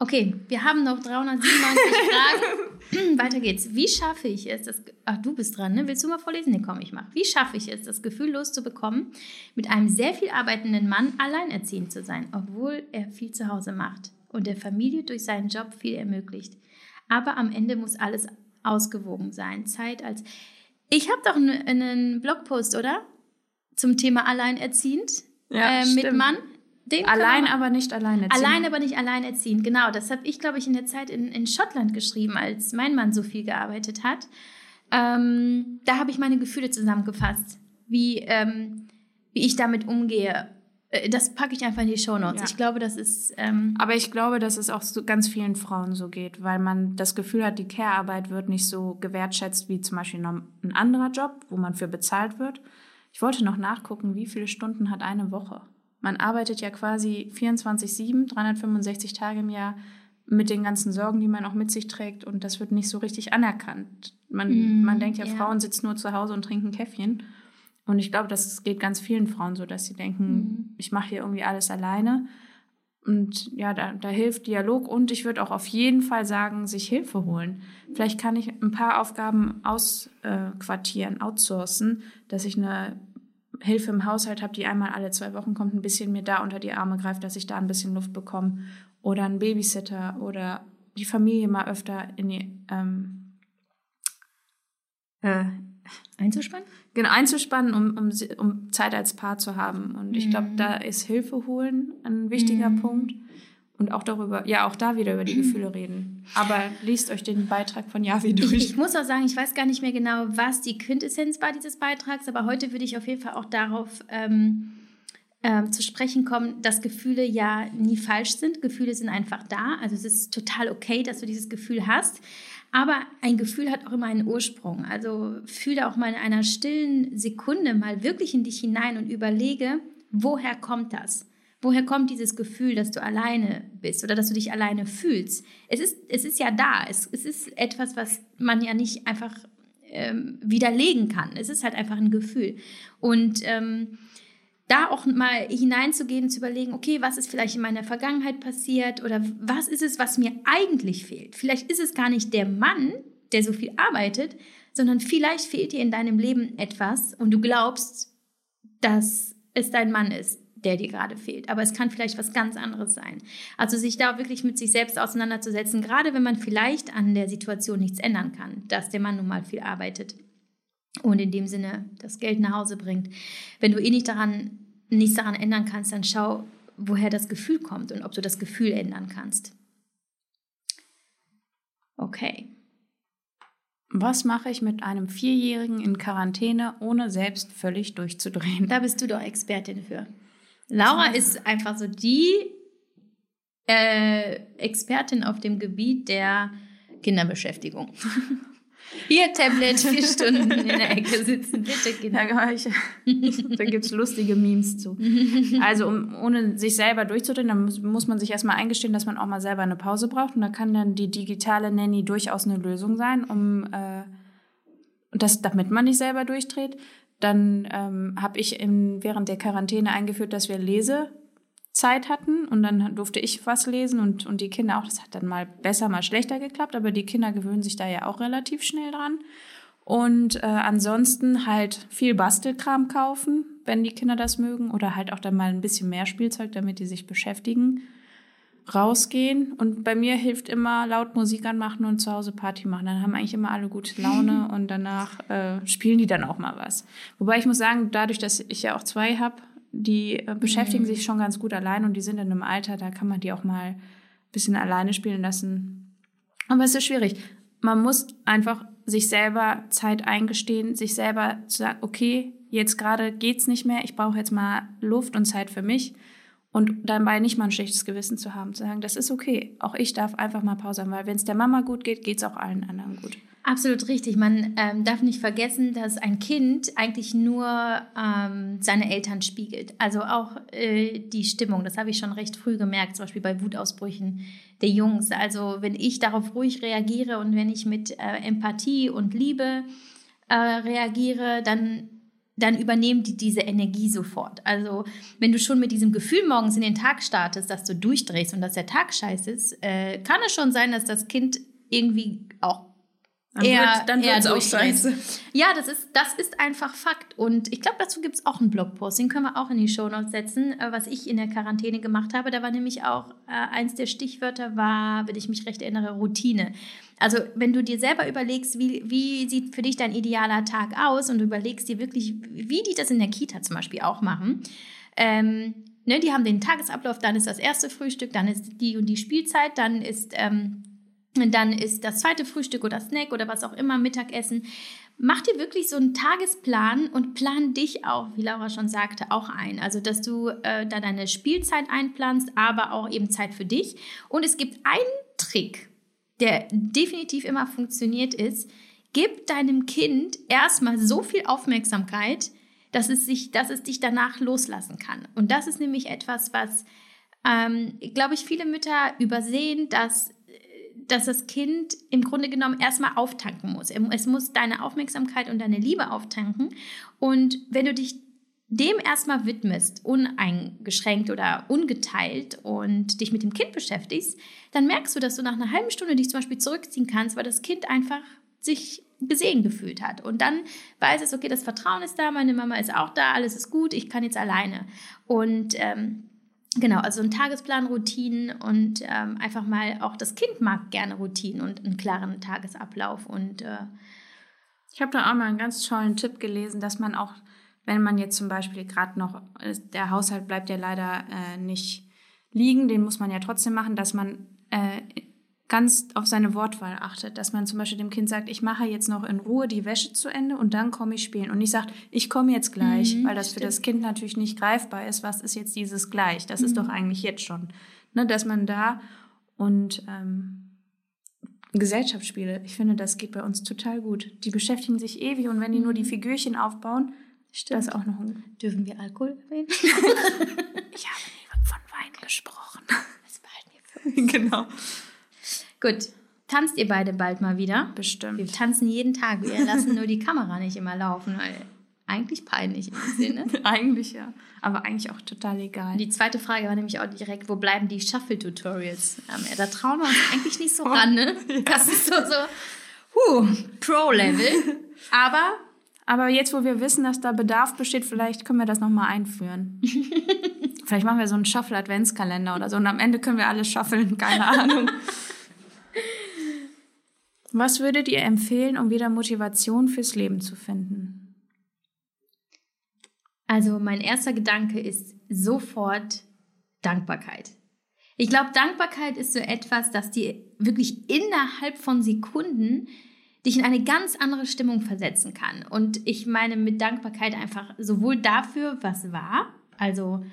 Okay, wir haben noch 397 Fragen. Weiter geht's. Wie schaffe ich es, das, ach, du bist dran, ne? Willst du mal vorlesen? Nee, komm, ich mach. Wie schaffe ich es, das Gefühl loszubekommen, mit einem sehr viel arbeitenden Mann alleinerziehend zu sein, obwohl er viel zu Hause macht und der Familie durch seinen Job viel ermöglicht. Aber am Ende muss alles ausgewogen sein. Zeit als. Ich habe doch einen, Blogpost, oder? Zum Thema alleinerziehend Ja, äh, mit. Mann. Den Allein, man- aber nicht alleinerziehend. Allein, aber nicht alleinerziehend. Genau, das habe ich, glaube ich, in der Zeit in, in Schottland geschrieben, als mein Mann so viel gearbeitet hat. Ähm, da habe ich meine Gefühle zusammengefasst, wie, ähm, wie ich damit umgehe. Äh, Das packe ich einfach in die Shownotes. Ja. Ich glaube, das ist. Ähm, Aber ich glaube, dass es auch so ganz vielen Frauen so geht, weil man das Gefühl hat, die Care-Arbeit wird nicht so gewertschätzt wie zum Beispiel noch ein anderer Job, wo man für bezahlt wird. Ich wollte noch nachgucken, wie viele Stunden hat eine Woche. Man arbeitet ja quasi 24-7, 365 Tage im Jahr mit den ganzen Sorgen, die man auch mit sich trägt und das wird nicht so richtig anerkannt. Man, Mm, man denkt ja, ja. Frauen sitzen nur zu Hause und trinken Käffchen. Und ich glaube, das geht ganz vielen Frauen so, dass sie denken, Mhm. ich mache hier irgendwie alles alleine. Und ja, da, da hilft Dialog und ich würde auch auf jeden Fall sagen, sich Hilfe holen. Vielleicht kann ich ein paar Aufgaben ausquartieren, outsourcen, dass ich eine Hilfe im Haushalt habe, die einmal alle zwei Wochen kommt, ein bisschen mir da unter die Arme greift, dass ich da ein bisschen Luft bekomme. Oder ein Babysitter oder die Familie mal öfter in die, ähm, äh, einzuspannen? Genau, einzuspannen, um, um, um Zeit als Paar zu haben. Und ich glaube, Mhm. da ist Hilfe holen ein wichtiger Mhm. Punkt. Und auch darüber, ja, auch da wieder über die Gefühle reden. Aber liest euch den Beitrag von Javi Ich, durch. ich muss auch sagen, ich weiß gar nicht mehr genau, was die Quintessenz war dieses Beitrags, aber heute würde ich auf jeden Fall auch darauf ähm, ähm, zu sprechen kommen, dass Gefühle ja nie falsch sind. Gefühle sind einfach da. Also es ist total okay, dass du dieses Gefühl hast. Aber ein Gefühl hat auch immer einen Ursprung. Also fühle auch mal in einer stillen Sekunde mal wirklich in dich hinein und überlege, woher kommt das? Woher kommt dieses Gefühl, dass du alleine bist oder dass du dich alleine fühlst? Es ist, es ist ja da. Es, es ist etwas, was man ja nicht einfach ähm, widerlegen kann. Es ist halt einfach ein Gefühl. Und ähm, da auch mal hineinzugehen zu überlegen, okay, was ist vielleicht in meiner Vergangenheit passiert oder was ist es, was mir eigentlich fehlt? Vielleicht ist es gar nicht der Mann, der so viel arbeitet, sondern vielleicht fehlt dir in deinem Leben etwas und du glaubst, dass es dein Mann ist, der dir gerade fehlt. Aber es kann vielleicht was ganz anderes sein. Also sich da wirklich mit sich selbst auseinanderzusetzen, gerade wenn man vielleicht an der Situation nichts ändern kann, dass der Mann nun mal viel arbeitet und in dem Sinne das Geld nach Hause bringt. Wenn du eh nicht daran, nichts daran ändern kannst, dann schau, woher das Gefühl kommt und ob du das Gefühl ändern kannst. Okay. Was mache ich mit einem Vierjährigen in Quarantäne, ohne selbst völlig durchzudrehen? Da bist du doch Expertin für. Laura ist einfach so die äh, Expertin auf dem Gebiet der Kinderbeschäftigung. Hier Tablet, vier Stunden in der Ecke sitzen, bitte Kinder. Da, da gibt es lustige Memes zu. Also um, ohne sich selber durchzudrehen, dann muss, muss man sich erstmal eingestehen, dass man auch mal selber eine Pause braucht. Und da kann dann die digitale Nanny durchaus eine Lösung sein, um äh, das, damit man nicht selber durchdreht. Dann ähm, habe ich in, während der Quarantäne eingeführt, dass wir Lese Zeit hatten und dann durfte ich was lesen und, und die Kinder auch. Das hat dann mal besser, mal schlechter geklappt, aber die Kinder gewöhnen sich da ja auch relativ schnell dran. Und äh, ansonsten halt viel Bastelkram kaufen, wenn die Kinder das mögen, oder halt auch dann mal ein bisschen mehr Spielzeug, damit die sich beschäftigen. Rausgehen und bei mir hilft immer laut Musik anmachen und zu Hause Party machen. Dann haben eigentlich immer alle gute Laune und danach äh, spielen die dann auch mal was. Wobei ich muss sagen, dadurch, dass ich ja auch zwei habe, die äh, beschäftigen mhm. sich schon ganz gut allein und die sind in einem Alter, da kann man die auch mal ein bisschen alleine spielen lassen. Aber es ist schwierig. Man muss einfach sich selber Zeit eingestehen, sich selber sagen, okay, jetzt gerade geht's nicht mehr, ich brauche jetzt mal Luft und Zeit für mich und dabei nicht mal ein schlechtes Gewissen zu haben, zu sagen, das ist okay, auch ich darf einfach mal Pause haben, weil wenn es der Mama gut geht, geht es auch allen anderen gut. Absolut richtig. Man ähm, darf nicht vergessen, dass ein Kind eigentlich nur ähm, seine Eltern spiegelt. Also auch äh, die Stimmung. Das habe ich schon recht früh gemerkt, zum Beispiel bei Wutausbrüchen der Jungs. Also wenn ich darauf ruhig reagiere und wenn ich mit äh, Empathie und Liebe äh, reagiere, dann dann übernehmen die diese Energie sofort. Also wenn du schon mit diesem Gefühl morgens in den Tag startest, dass du durchdrehst und dass der Tag scheiße ist, äh, kann es schon sein, dass das Kind irgendwie auch dann eher, wird, dann eher auch scheiße. Ja, das ist, das ist einfach Fakt. Und ich glaube, dazu gibt es auch einen Blogpost, den können wir auch in die Shownotes setzen, äh, was ich in der Quarantäne gemacht habe. Da war nämlich auch äh, eins der Stichwörter war, wenn ich mich recht erinnere, Routine. Also wenn du dir selber überlegst, wie, wie sieht für dich dein idealer Tag aus und du überlegst dir wirklich, wie die das in der Kita zum Beispiel auch machen. Ähm, ne, die haben den Tagesablauf, dann ist das erste Frühstück, dann ist die und die Spielzeit, dann ist... Ähm, dann ist das zweite Frühstück oder Snack oder was auch immer, Mittagessen. Mach dir wirklich so einen Tagesplan und plan dich auch, wie Laura schon sagte, auch ein. Also, dass du äh, da deine Spielzeit einplanst, aber auch eben Zeit für dich. Und es gibt einen Trick, der definitiv immer funktioniert ist. Gib deinem Kind erstmal so viel Aufmerksamkeit, dass es, sich, dass es dich danach loslassen kann. Und das ist nämlich etwas, was, ähm, glaube ich, viele Mütter übersehen, dass dass das Kind im Grunde genommen erstmal auftanken muss. Es muss deine Aufmerksamkeit und deine Liebe auftanken. Und wenn du dich dem erstmal widmest, uneingeschränkt oder ungeteilt und dich mit dem Kind beschäftigst, dann merkst du, dass du nach einer halben Stunde dich zum Beispiel zurückziehen kannst, weil das Kind einfach sich gesehen gefühlt hat. Und dann weiß es, okay, das Vertrauen ist da, meine Mama ist auch da, alles ist gut, ich kann jetzt alleine. Und ähm, Genau, also ein Tagesplan, Routinen und ähm, einfach mal auch das Kind mag gerne Routinen und einen klaren Tagesablauf. Und äh ich habe da auch mal einen ganz tollen Tipp gelesen, dass man auch, wenn man jetzt zum Beispiel gerade noch, der Haushalt bleibt ja leider äh, nicht liegen, den muss man ja trotzdem machen, dass man äh, ganz auf seine Wortwahl achtet, dass man zum Beispiel dem Kind sagt, ich mache jetzt noch in Ruhe die Wäsche zu Ende und dann komme ich spielen. Und nicht sagt, ich komme jetzt gleich, mhm, weil das stimmt. für das Kind natürlich nicht greifbar ist. Was ist jetzt dieses gleich? Das mhm. ist doch eigentlich jetzt schon. Ne, dass man da und ähm, Gesellschaftsspiele, ich finde, das geht bei uns total gut. Die beschäftigen sich ewig und wenn die nur die mhm. Figürchen aufbauen, Stimmt. das ist auch noch ein Dürfen wir Alkohol erwähnen? ich habe nie von Wein gesprochen. Das behalten wir für uns. Genau. Gut. Tanzt ihr beide bald mal wieder? Bestimmt. Wir tanzen jeden Tag. Wir lassen nur die Kamera nicht immer laufen, weil eigentlich peinlich im Sinne. eigentlich ja. Aber eigentlich auch total egal. Die zweite Frage war nämlich auch direkt, wo bleiben die Shuffle-Tutorials? Ähm, da trauen wir uns eigentlich nicht so ran, ne? Ja. Das ist so, so, huh, Pro-Level. Aber aber jetzt, wo wir wissen, dass da Bedarf besteht, vielleicht können wir das nochmal einführen. vielleicht machen wir so einen Shuffle-Adventskalender oder so und am Ende können wir alles shuffeln, keine Ahnung. Was würdet ihr empfehlen, um wieder Motivation fürs Leben zu finden? Also mein erster Gedanke ist sofort Dankbarkeit. Ich glaube, Dankbarkeit ist so etwas, das dir wirklich innerhalb von Sekunden dich in eine ganz andere Stimmung versetzen kann. Und ich meine mit Dankbarkeit einfach sowohl dafür, was war, also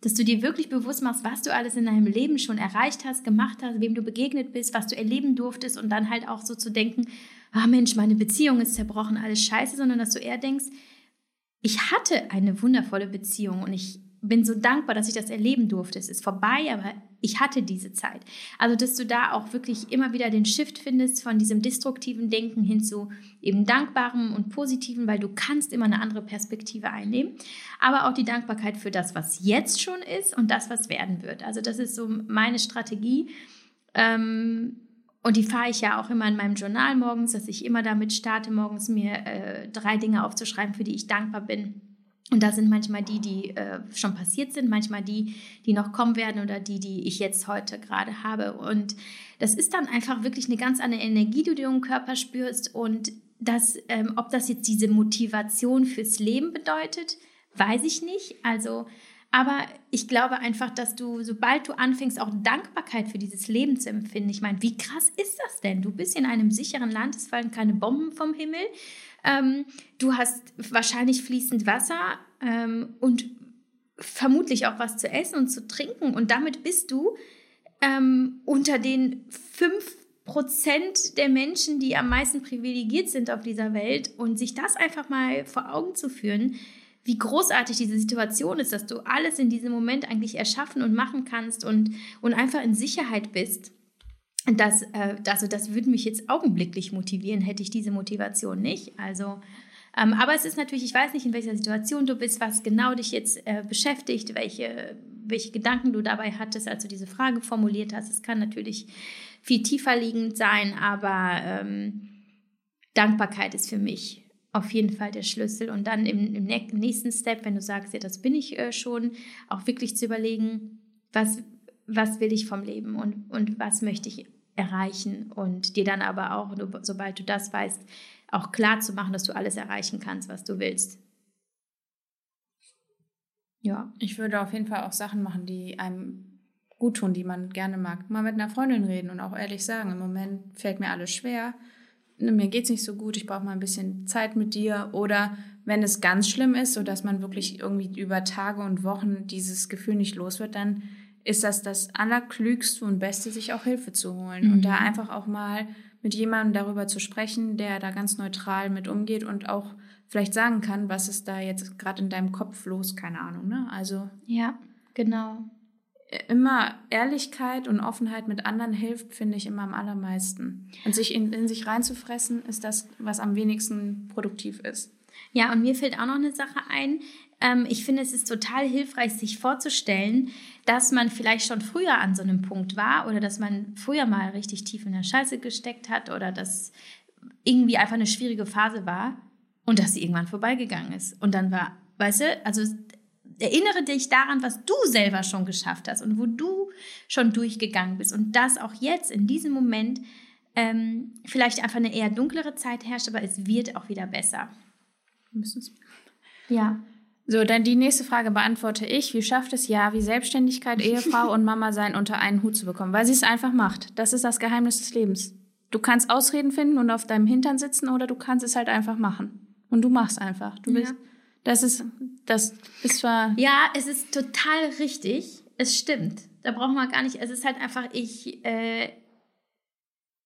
dass du dir wirklich bewusst machst, was du alles in deinem Leben schon erreicht hast, gemacht hast, wem du begegnet bist, was du erleben durftest und dann halt auch so zu denken, ah Mensch, meine Beziehung ist zerbrochen, alles scheiße, sondern dass du eher denkst, ich hatte eine wundervolle Beziehung und ich bin so dankbar, dass ich das erleben durfte. Es ist vorbei, aber ich hatte diese Zeit. Also, dass du da auch wirklich immer wieder den Shift findest von diesem destruktiven Denken hin zu eben dankbarem und positiven, weil du kannst immer eine andere Perspektive einnehmen. Aber auch die Dankbarkeit für das, was jetzt schon ist und das, was werden wird. Also, das ist so meine Strategie. Ähm, und die fahre ich ja auch immer in meinem Journal morgens, dass ich immer damit starte, morgens mir äh, drei Dinge aufzuschreiben, für die ich dankbar bin und da sind manchmal die, die äh, schon passiert sind, manchmal die, die noch kommen werden oder die, die ich jetzt heute gerade habe. Und das ist dann einfach wirklich eine ganz andere Energie, die du im Körper spürst. Und das, ähm, ob das jetzt diese Motivation fürs Leben bedeutet, weiß ich nicht. Also, aber ich glaube einfach, dass du, sobald du anfängst, auch Dankbarkeit für dieses Leben zu empfinden, ich meine, wie krass ist das denn? Du bist in einem sicheren Land, es fallen keine Bomben vom Himmel. Ähm, du hast wahrscheinlich fließend Wasser ähm, und vermutlich auch was zu essen und zu trinken. Und damit bist du ähm, unter den fünf Prozent der Menschen, die am meisten privilegiert sind auf dieser Welt. Und sich das einfach mal vor Augen zu führen, wie großartig diese Situation ist, dass du alles in diesem Moment eigentlich erschaffen und machen kannst und, und einfach in Sicherheit bist. Das, äh, also das würde mich jetzt augenblicklich motivieren, hätte ich diese Motivation nicht. Also, ähm, aber es ist natürlich, ich weiß nicht, in welcher Situation du bist, was genau dich jetzt äh, beschäftigt, welche, welche Gedanken du dabei hattest, als du diese Frage formuliert hast. Es kann natürlich viel tiefer liegend sein, aber ähm, Dankbarkeit ist für mich auf jeden Fall der Schlüssel. Und dann im, im nächsten Step, wenn du sagst, ja, das bin ich äh, schon, auch wirklich zu überlegen, was, was will ich vom Leben und, und was möchte ich erreichen und dir dann aber auch, sobald du das weißt, auch klar zu machen, dass du alles erreichen kannst, was du willst. Ja. Ich würde auf jeden Fall auch Sachen machen, die einem gut tun, die man gerne mag. Mal mit einer Freundin reden und auch ehrlich sagen, im Moment fällt mir alles schwer, mir geht es nicht so gut, ich brauche mal ein bisschen Zeit mit dir. Oder wenn es ganz schlimm ist, sodass man wirklich irgendwie über Tage und Wochen dieses Gefühl nicht los wird, dann ist das das Allerklügste und Beste, sich auch Hilfe zu holen. Mhm. Und da einfach auch mal mit jemandem darüber zu sprechen, der da ganz neutral mit umgeht und auch vielleicht sagen kann, was ist da jetzt gerade in deinem Kopf los, keine Ahnung, ne? Also. Ja, genau. Immer Ehrlichkeit und Offenheit mit anderen hilft, finde ich immer am allermeisten. Und sich in, in sich reinzufressen, ist das, was am wenigsten produktiv ist. Ja, und mir fällt auch noch eine Sache ein. Ähm, ich finde, es ist total hilfreich, sich vorzustellen, dass man vielleicht schon früher an so einem Punkt war oder dass man früher mal richtig tief in der Scheiße gesteckt hat oder dass irgendwie einfach eine schwierige Phase war und dass sie irgendwann vorbeigegangen ist. Und dann war, weißt du, also erinnere dich daran, was du selber schon geschafft hast und wo du schon durchgegangen bist und dass auch jetzt in diesem Moment ähm, vielleicht einfach eine eher dunklere Zeit herrscht, aber es wird auch wieder besser. Ja. So, dann die nächste Frage beantworte ich. Wie schafft es ja, wie Selbstständigkeit, Ehefrau und Mama sein unter einen Hut zu bekommen? Weil sie es einfach macht. Das ist das Geheimnis des Lebens. Du kannst Ausreden finden und auf deinem Hintern sitzen oder du kannst es halt einfach machen. Und du machst einfach. Du bist, ja. das ist, das ist zwar. Ja, es ist total richtig. Es stimmt. Da braucht man gar nicht, es ist halt einfach, ich, äh,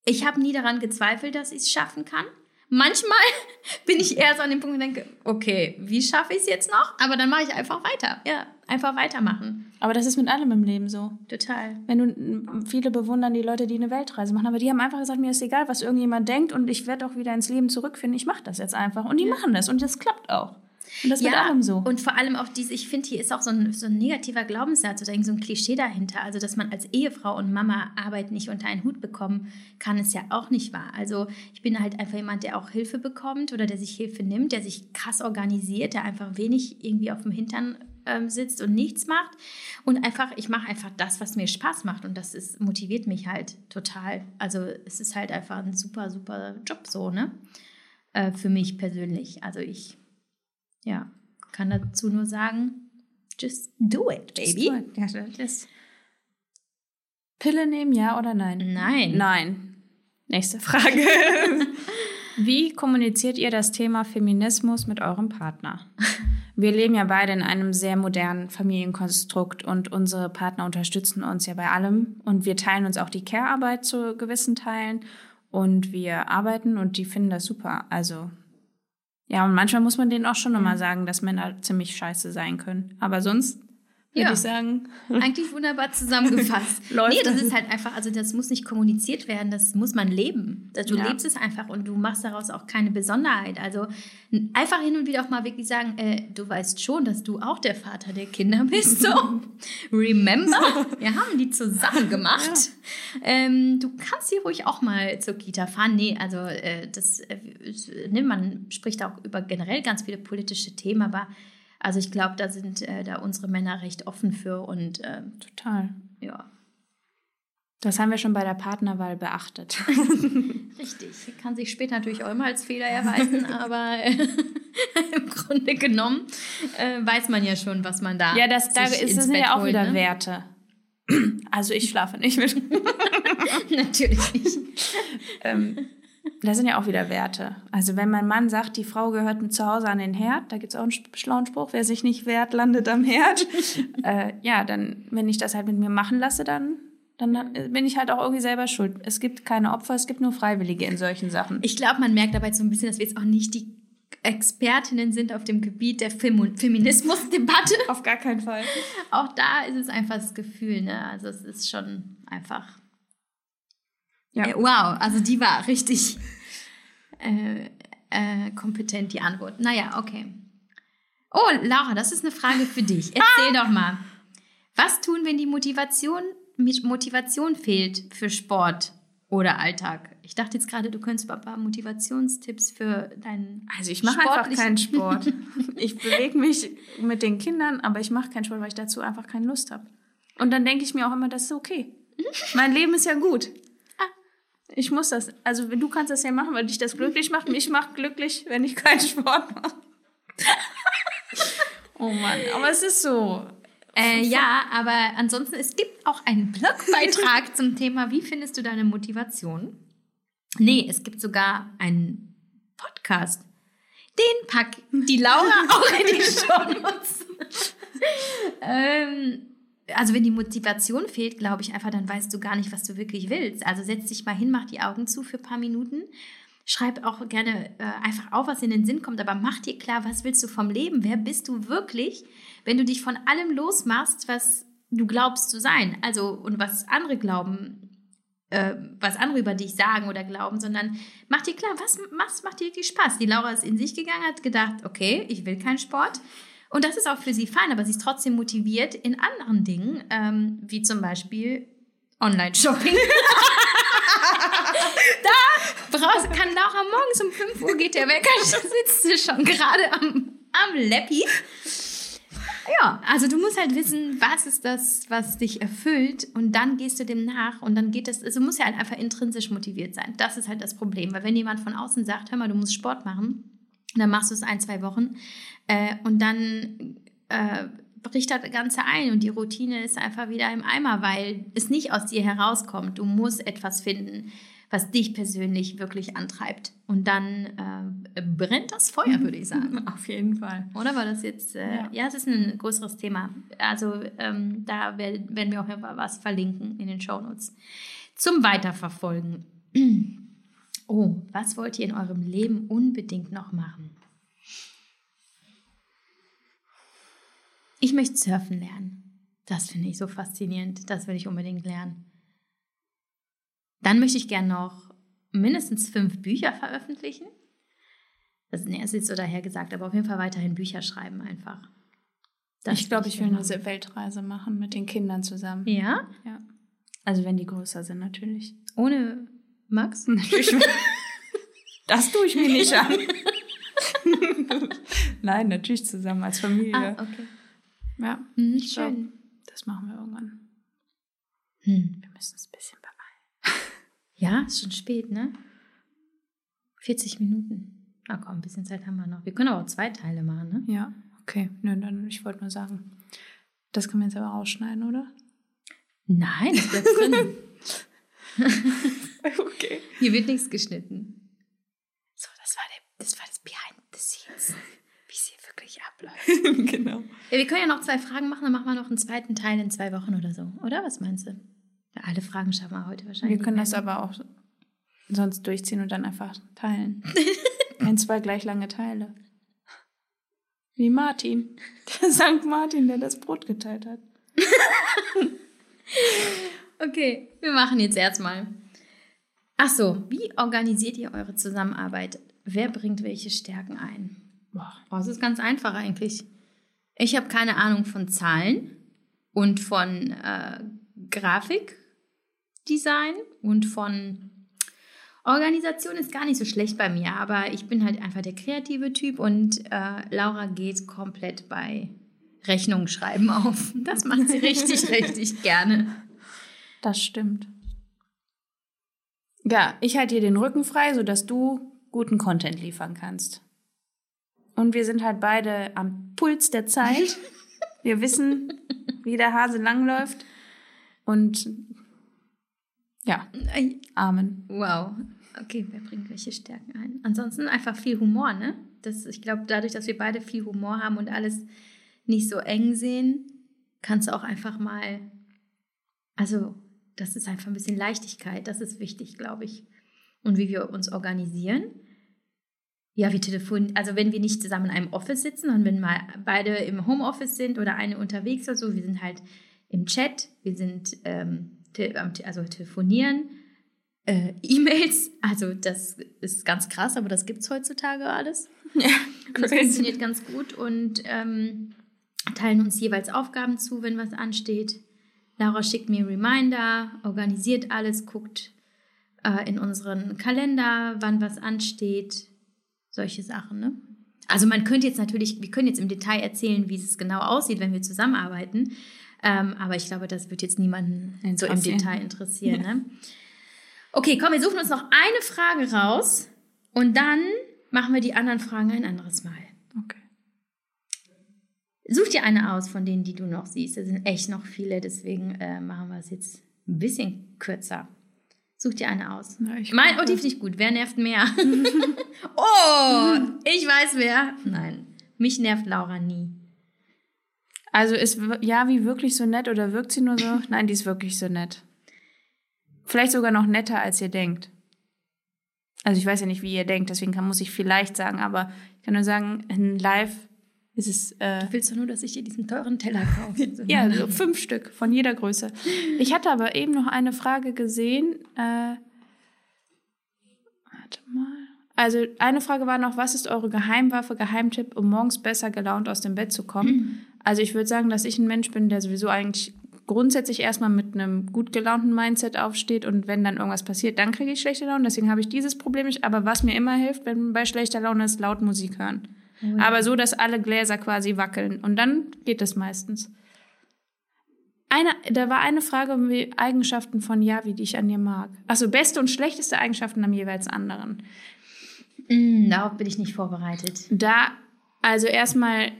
ich habe nie daran gezweifelt, dass ich es schaffen kann. Manchmal bin ich eher so an dem Punkt und denke, okay, wie schaffe ich es jetzt noch? Aber dann mache ich einfach weiter. Ja, einfach weitermachen. Aber das ist mit allem im Leben so. Total. Wenn du viele bewundern die Leute, die eine Weltreise machen, aber die haben einfach gesagt, mir ist egal, was irgendjemand denkt und ich werde auch wieder ins Leben zurückfinden. Ich mache das jetzt einfach und die ja. machen das und das klappt auch. Und das ja, mit allem so. Und vor allem auch diese, ich finde, hier ist auch so ein, so ein negativer Glaubenssatz oder so ein Klischee dahinter. Also, dass man als Ehefrau und Mama Arbeit nicht unter einen Hut bekommen kann, ist ja auch nicht wahr. Also, ich bin halt einfach jemand, der auch Hilfe bekommt oder der sich Hilfe nimmt, der sich krass organisiert, der einfach wenig irgendwie auf dem Hintern ähm, sitzt und nichts macht. Und einfach, ich mache einfach das, was mir Spaß macht. Und das ist, motiviert mich halt total. Also, es ist halt einfach ein super, super Job so, ne? Äh, für mich persönlich. Also, ich ja, kann dazu nur sagen, just do it, baby. Just do it. Just Pille nehmen, ja oder nein? Nein. Nein. Nächste Frage. Wie kommuniziert ihr das Thema Feminismus mit eurem Partner? Wir leben ja beide in einem sehr modernen Familienkonstrukt und unsere Partner unterstützen uns ja bei allem und wir teilen uns auch die Care-Arbeit zu gewissen Teilen und wir arbeiten und die finden das super. Also ja, und manchmal muss man denen auch schon nochmal sagen, dass Männer ziemlich scheiße sein können. Aber sonst würde Ja. ich sagen, Eigentlich wunderbar zusammengefasst. Läuft nee, das ist halt einfach, also das muss nicht kommuniziert werden, das muss man leben. Du Ja. lebst es einfach und du machst daraus auch keine Besonderheit. Also einfach hin und wieder auch mal wirklich sagen, äh, du weißt schon, dass du auch der Vater der Kinder bist. So, remember? Wir haben die zusammen gemacht. Ähm, du kannst hier ruhig auch mal zur Kita fahren. Nee, also äh, das, äh, ne, man spricht auch über generell ganz viele politische Themen, aber also ich glaube, da sind äh, da unsere Männer recht offen für und ähm, total. ja, Das haben wir schon bei der Partnerwahl beachtet. richtig. Kann sich später natürlich auch immer als Fehler erweisen, aber äh, im Grunde genommen äh, weiß man ja schon, was man da. Ja, das, da ist es sind Bett ja auch holt, wieder ne? Werte. Also ich schlafe nicht mit. Natürlich nicht. ähm, da sind ja auch wieder Werte. Also wenn mein Mann sagt, die Frau gehört zu Hause an den Herd, da gibt es auch einen schlauen Spruch, wer sich nicht wehrt, landet am Herd. äh, ja, dann, wenn ich das halt mit mir machen lasse, dann, dann äh, bin ich halt auch irgendwie selber schuld. Es gibt keine Opfer, es gibt nur Freiwillige in solchen Sachen. Ich glaube, man merkt dabei so ein bisschen, dass wir jetzt auch nicht die Expertinnen sind auf dem Gebiet der Fem Feminismusdebatte. Auf gar keinen Fall. Auch da ist es einfach das Gefühl, ne? Also es ist schon einfach. Ja. Äh, wow, also die war richtig äh, äh, kompetent, die Antwort. Naja, okay. Oh, Laura, das ist eine Frage für dich. Erzähl doch mal. Was tun, wenn die Motivation, Motivation fehlt für Sport oder Alltag? Ich dachte jetzt gerade, du könntest ein paar Motivationstipps für deinen. Also ich mache einfach keinen Sport. Ich bewege mich mit den Kindern, aber ich mache keinen Sport, weil ich dazu einfach keine Lust habe. Und dann denke ich mir auch immer, das ist okay. Mein Leben ist ja gut. Ich muss das. Also du kannst das ja machen, weil dich das glücklich macht. Mich macht glücklich, wenn ich keinen Sport mache. Oh Mann, aber es ist so. Äh, ja, aber ansonsten, es gibt auch einen Blogbeitrag zum Thema, wie findest du deine Motivation? Nee, es gibt sogar einen Podcast. Den packt die Laura auch in die Shownotes. ähm, also wenn die Motivation fehlt, glaube ich einfach, dann weißt du gar nicht, was du wirklich willst. Also setz dich mal hin, mach die Augen zu für ein paar Minuten. Schreib auch gerne äh, einfach auf, was in den Sinn kommt, aber mach dir klar, was willst du vom Leben? Wer bist du wirklich, wenn du dich von allem losmachst, was du glaubst zu sein? Also, und was andere glauben, äh, was andere über dich sagen oder glauben, sondern mach dir klar, was, was macht dir wirklich Spaß? Die Laura ist in sich gegangen, hat gedacht, okay, ich will keinen Sport. Und das ist auch für sie fein, aber sie ist trotzdem motiviert in anderen Dingen, ähm, wie zum Beispiel Online-Shopping. da brauchst, kann Laura morgens um 5 Uhr geht der Wecker, sitzt sie schon gerade am, am Leppi. Ja, also du musst halt wissen, was ist das, was dich erfüllt und dann gehst du dem nach und dann geht das, also du musst ja halt einfach intrinsisch motiviert sein. Das ist halt das Problem, weil wenn jemand von außen sagt, hör mal, du musst Sport machen, dann machst du es ein, zwei Wochen äh, und dann äh, bricht das Ganze ein und die Routine ist einfach wieder im Eimer, weil es nicht aus dir herauskommt. Du musst etwas finden, was dich persönlich wirklich antreibt. Und dann äh, brennt das Feuer, würde ich sagen. Auf jeden Fall. Oder war das jetzt? Äh, ja. Ja. es ist ein größeres Thema. Also ähm, da werden wir auch einfach was verlinken in den Shownotes. Zum Weiterverfolgen. Oh, was wollt ihr in eurem Leben unbedingt noch machen? Ich möchte surfen lernen. Das finde ich so faszinierend. Das will ich unbedingt lernen. Dann möchte ich gerne noch mindestens fünf Bücher veröffentlichen. Das nee, ist jetzt so dahergesagt, aber auf jeden Fall weiterhin Bücher schreiben einfach. Das ich glaube, ich will eine Weltreise machen mit den Kindern zusammen. Ja? Ja. Also wenn die größer sind, natürlich. Ohne Max? Natürlich. Das tue ich mir nicht an. Nein, natürlich zusammen als Familie. Ah, okay. Ja, Hm, Ich glaub- schön. das machen wir irgendwann. Hm. Wir müssen es ein bisschen beeilen. Ja, ist schon spät, ne? 40 Minuten. Na komm, ein bisschen Zeit haben wir noch. Wir können aber auch zwei Teile machen, ne? Ja, okay. Nö, dann, ich wollte nur sagen, das können wir jetzt aber rausschneiden, oder? Nein, das bleibt drin. Okay. Hier wird nichts geschnitten. So, das war, der, das, war das Behind the Scenes, wie es hier wirklich abläuft. genau. Ja, wir können ja noch zwei Fragen machen, dann machen wir noch einen zweiten Teil in zwei Wochen oder so, oder? Was meinst du? Ja, alle Fragen schaffen wir heute wahrscheinlich. Wir können das ne? aber auch sonst durchziehen und dann einfach teilen. Ein, zwei gleich lange Teile. Wie Martin. Der St. Martin, der das Brot geteilt hat. okay, wir machen jetzt erstmal. Ach so, wie organisiert ihr eure Zusammenarbeit? Wer bringt welche Stärken ein? Boah, das ist ganz einfach eigentlich. Ich habe keine Ahnung von Zahlen und von äh, Grafikdesign und von Organisation ist gar nicht so schlecht bei mir, aber ich bin halt einfach der kreative Typ und äh, Laura geht komplett bei Rechnungen schreiben auf. Das macht sie richtig, richtig gerne. Das stimmt. Ja, ich halte dir den Rücken frei, sodass du guten Content liefern kannst. Und wir sind halt beide am Puls der Zeit. Wir wissen, wie der Hase langläuft. Und ja, Amen. Wow. Okay, wer bringt welche Stärken ein? Ansonsten einfach viel Humor, ne? Das, ich glaube, dadurch, dass wir beide viel Humor haben und alles nicht so eng sehen, kannst du auch einfach mal, also das ist einfach ein bisschen Leichtigkeit, das ist wichtig, glaube ich. Und wie wir uns organisieren. Ja, wir telefonieren, also wenn wir nicht zusammen in einem Office sitzen und wenn mal beide im Homeoffice sind oder eine unterwegs oder so, wir sind halt im Chat, wir sind ähm, te also telefonieren, äh, E-Mails, also das ist ganz krass, aber das gibt es heutzutage alles. Ja, Und das funktioniert ganz gut und ähm, teilen uns jeweils Aufgaben zu, wenn was ansteht. Laura schickt mir Reminder, organisiert alles, guckt äh, in unseren Kalender, wann was ansteht. Solche Sachen, ne? Also man könnte jetzt natürlich, wir können jetzt im Detail erzählen, wie es genau aussieht, wenn wir zusammenarbeiten. Ähm, aber ich glaube, das wird jetzt niemanden so im. Detail interessieren. Ne? Okay, komm, wir suchen uns noch eine Frage raus und dann machen wir die anderen Fragen ein anderes Mal. Okay. Such dir eine aus von denen, die du noch siehst. Es sind echt noch viele, deswegen äh, machen wir es jetzt ein bisschen kürzer. Such dir eine aus. Na, mein, oh, die finde ich gut. Wer nervt mehr? oh, ich weiß wer. Nein, mich nervt Laura nie. Also ist wir- Javi wirklich so nett oder wirkt sie nur so? Nein, die ist wirklich so nett. Vielleicht sogar noch netter, als ihr denkt. Also ich weiß ja nicht, wie ihr denkt, deswegen kann, muss ich vielleicht sagen, aber ich kann nur sagen, in Live ist es äh, Willst du nur, dass ich dir diesen teuren Teller kaufe? Ja so fünf Stück von jeder Größe. Ich hatte aber eben noch eine Frage gesehen. Äh, warte mal. Also eine Frage war noch, was ist eure Geheimwaffe, Geheimtipp, um morgens besser gelaunt aus dem Bett zu kommen? Also ich würde sagen, dass ich ein Mensch bin, der sowieso eigentlich grundsätzlich erstmal mit einem gut gelaunten Mindset aufsteht und wenn dann irgendwas passiert, dann kriege ich schlechte Laune. Deswegen habe ich dieses Problem nicht. Aber was mir immer hilft, wenn bei schlechter Laune ist, laut Musik hören. Oh ja. Aber so, dass alle Gläser quasi wackeln. Und dann geht das meistens. Eine, da war eine Frage wie Eigenschaften von Javi, die ich an dir mag. Also beste und schlechteste Eigenschaften am jeweils anderen. Mm, darauf bin ich nicht vorbereitet. Da, also erstmal,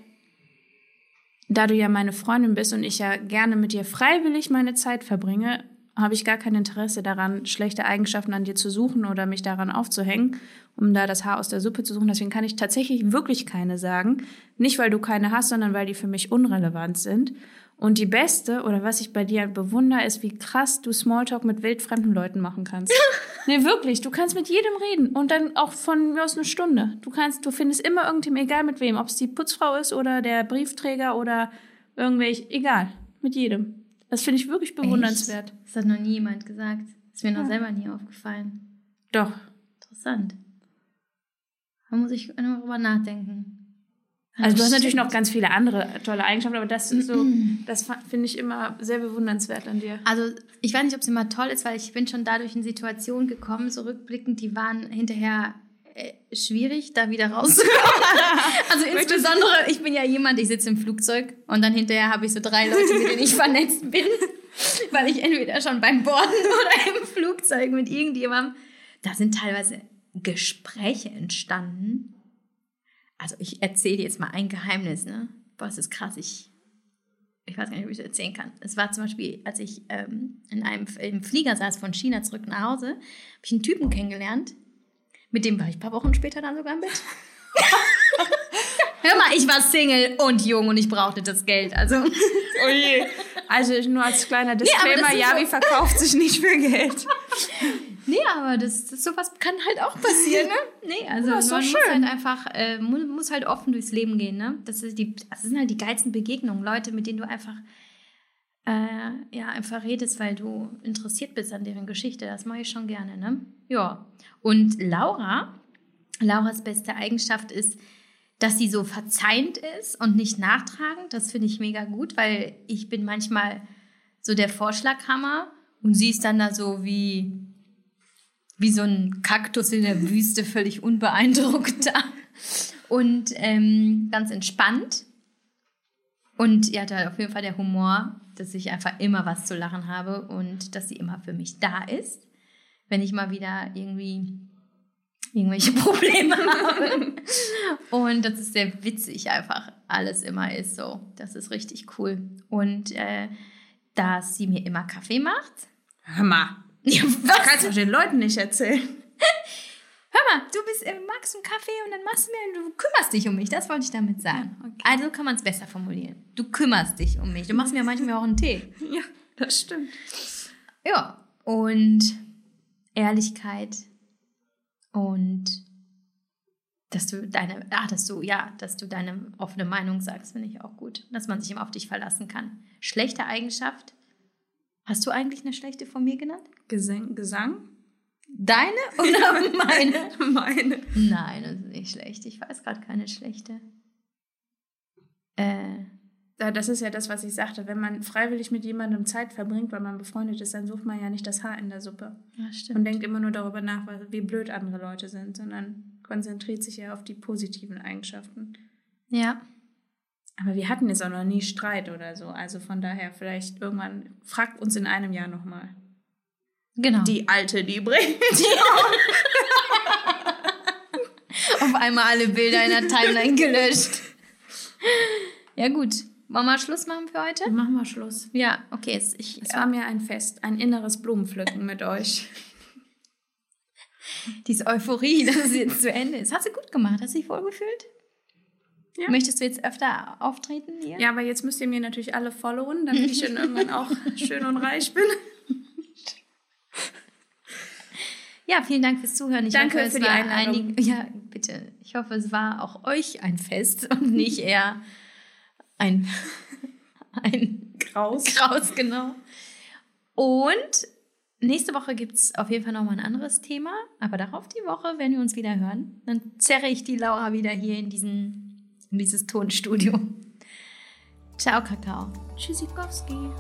da du ja meine Freundin bist und ich ja gerne mit dir freiwillig meine Zeit verbringe, habe ich gar kein Interesse daran, schlechte Eigenschaften an dir zu suchen oder mich daran aufzuhängen, um da das Haar aus der Suppe zu suchen. Deswegen kann ich tatsächlich wirklich keine sagen. Nicht, weil du keine hast, sondern weil die für mich unrelevant sind. Und die beste, oder was ich bei dir bewundere, ist, wie krass du Smalltalk mit wildfremden Leuten machen kannst. nee, wirklich. Du kannst mit jedem reden. Und dann auch von mir aus eine Stunde. Du kannst, du findest immer irgendwem, egal mit wem. Ob es die Putzfrau ist oder der Briefträger oder irgendwelch, egal. Mit jedem. Das finde ich wirklich bewundernswert. Echt? Das hat noch nie jemand gesagt. Ist mir noch Ja. selber nie aufgefallen. Doch. Interessant. Da muss ich nur drüber nachdenken. Also du hast Stimmt. natürlich noch ganz viele andere tolle Eigenschaften, aber das ist so, das finde ich immer sehr bewundernswert an dir. Also ich weiß nicht, ob es immer toll ist, weil ich bin schon dadurch in Situationen gekommen, so rückblickend, die waren hinterher äh, schwierig, da wieder rauszukommen. also insbesondere, ich bin ja jemand, ich sitze im Flugzeug und dann hinterher habe ich so drei Leute, mit denen ich vernetzt bin, weil ich entweder schon beim Borden oder im Flugzeug mit irgendjemandem, da sind teilweise Gespräche entstanden. Also ich erzähle jetzt mal ein Geheimnis, ne? Boah, das ist krass, ich ich weiß gar nicht, ob ich das erzählen kann. Es war zum Beispiel, als ich ähm, in einem im Flieger saß von China zurück nach Hause, habe ich einen Typen kennengelernt. Mit dem war ich ein paar Wochen später dann sogar im Bett. Hör mal, ich war Single und jung und ich brauchte das Geld. Also, Oh je. Also nur als kleiner Disclaimer, ist Javi so- verkauft sich nicht für Geld. nee, aber das, das sowas kann halt auch passieren, ne? Nee, also Ja, man muss halt einfach, äh, mu- muss halt offen durchs Leben gehen, ne? Das, ist die, das sind halt die geilsten Begegnungen. Leute, mit denen du einfach, äh, ja, einfach redest, weil du interessiert bist an deren Geschichte. Das mache ich schon gerne, ne? Ja. Und Laura, Lauras beste Eigenschaft ist, dass sie so verzeihend ist und nicht nachtragend. Das finde ich mega gut, weil ich bin manchmal so der Vorschlaghammer und sie ist dann da so wie, wie so ein Kaktus in der Wüste, völlig unbeeindruckt da. Und ähm, ganz entspannt. Und ja, da auf jeden Fall der Humor, dass ich einfach immer was zu lachen habe und dass sie immer für mich da ist, wenn ich mal wieder irgendwie irgendwelche Probleme habe. Und das ist sehr witzig einfach, alles immer ist so. Das ist richtig cool. Und äh, dass sie mir immer Kaffee macht. Hör mal. Ja, Das was? kannst du den Leuten nicht erzählen. Mal, du bist, äh, magst einen Kaffee und dann machst du mir, du kümmerst dich um mich. Das wollte ich damit sagen. Ja, okay. Also kann man es besser formulieren. Du kümmerst dich um mich. Du machst mir manchmal auch einen Tee. Ja, das stimmt. Ja, und Ehrlichkeit und dass du deine, ah, dass du, ja, dass du deine offene Meinung sagst, finde ich auch gut. Dass man sich immer auf dich verlassen kann. Schlechte Eigenschaft. Hast du eigentlich eine schlechte von mir genannt? Gesang? Gesang? Deine oder meine? Meine. Nein, das ist nicht schlecht. Ich weiß gerade keine schlechte. Äh, Ja, Das ist ja das, was ich sagte. Wenn man freiwillig mit jemandem Zeit verbringt, weil man befreundet ist, dann sucht man ja nicht das Haar in der Suppe. ja, stimmt. Und denkt immer nur darüber nach, wie blöd andere Leute sind, sondern konzentriert sich ja auf die positiven Eigenschaften. ja. Aber wir hatten jetzt auch noch nie Streit oder so. Also von daher vielleicht irgendwann, fragt uns in einem Jahr nochmal. Genau. Die alte, die bringt. Auf einmal alle Bilder in der Timeline gelöscht. Ja, gut. Wollen wir Schluss machen für heute? Machen wir Schluss. Ja, okay. Es, ich, Es war mir ein Fest, ein inneres Blumenpflücken mit euch. diese Euphorie, dass es jetzt zu Ende ist. Hast du gut gemacht? Hast du dich wohlgefühlt? Ja. Möchtest du jetzt öfter auftreten hier? Ja, aber jetzt müsst ihr mir natürlich alle followen, damit ich dann irgendwann auch schön und reich bin. Ja, vielen Dank fürs Zuhören. Ich Danke hoffe, es für die war Einladung. Einig, ja, bitte. Ich hoffe, es war auch euch ein Fest und nicht eher ein, ein Graus. Kraus, genau. Und nächste Woche gibt es auf jeden Fall nochmal ein anderes Thema. Aber darauf die Woche, wenn wir uns wieder hören, dann zerre ich die Laura wieder hier in, diesen, in dieses Tonstudio. Ciao, Kakao. Tschüssikowski.